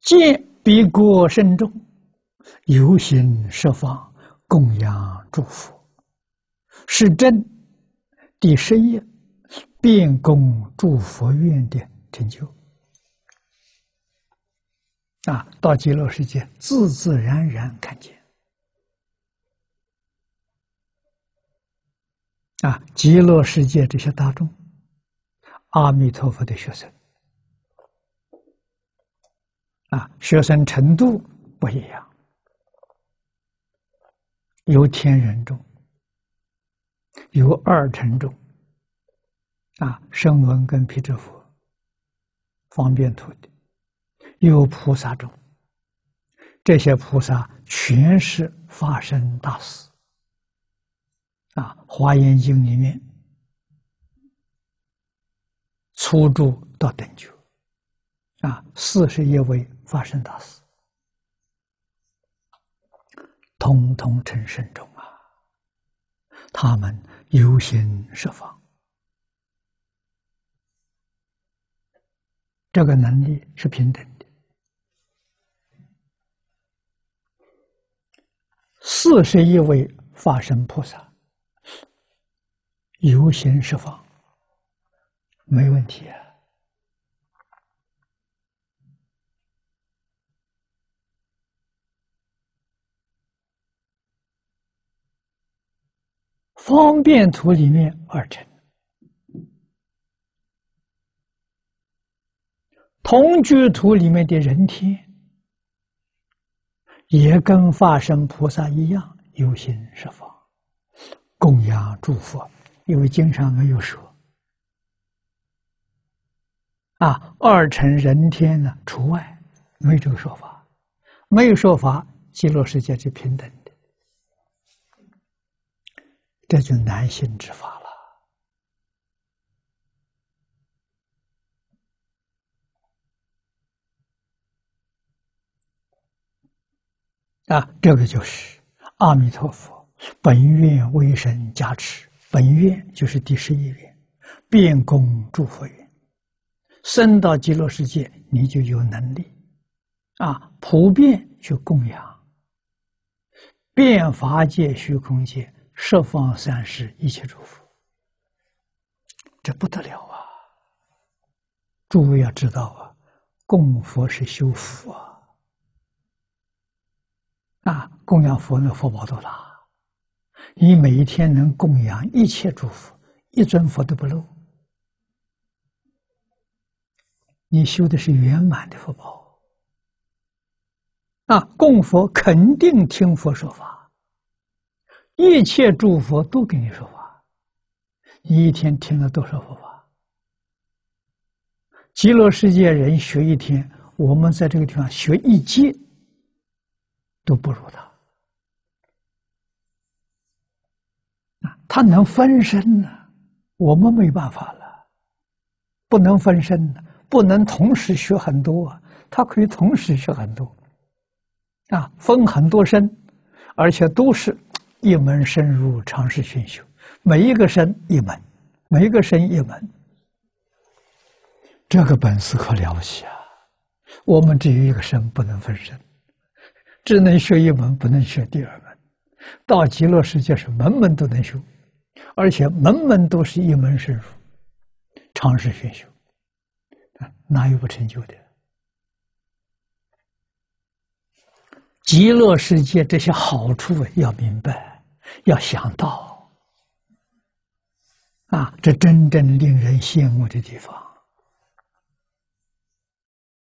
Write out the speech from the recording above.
见彼国甚众，游行十方，供养诸佛，是真第十页，遍供诸佛愿的成就。啊，到极乐世界，自自然然看见。啊，极乐世界这些大众，阿弥陀佛的学生，啊，学生程度不一样，有天人中，有二乘众，啊，声闻跟辟支佛，方便土地。有菩萨众，这些菩萨全是发生大事啊！《华严经》里面初住到等觉啊，四十一位发生大事，通通成圣众啊！他们游行十方，这个能力是平等的。四十一位法身菩萨优先释放，没问题啊！方便图里面二乘，同居图里面的人天。也跟化身菩萨一样，有心十方供养诸佛，因为经上没有说啊，二乘人天呢除外，没这个说法，没有说法，极乐世界是平等，这就难行之法了。啊，这个就是阿弥陀佛本愿威神加持，本愿就是第十一愿，遍供诸佛愿，生到极乐世界，你就有能力。啊，普遍去供养，变法界虚空界十方三世一切诸佛，这不得了啊！诸位要知道啊，供佛是修福啊。啊，供养佛的福报多大？你每一天能供养一切诸佛，一尊佛都不漏，你修的是圆满的福报。啊，供佛肯定听佛说法，一切诸佛都给你说法，你一天听了多少佛法？极乐世界人学一天，我们在这个地方学一届。都不如他啊！他能分身呢，我们没办法了，不能分身的，不能同时学很多。他可以同时学很多啊，分很多身，而且都是一门深入，尝试熏修。每一个身一门，每一个身一门，这个本事可了不起啊！我们只有一个身，不能分身。只能学一门，不能学第二门。到极乐世界是门门都能修，而且门门都是一门深入，尝试学修，哪有不成就的？极乐世界这些好处要明白，要想到，啊，这真正令人羡慕的地方。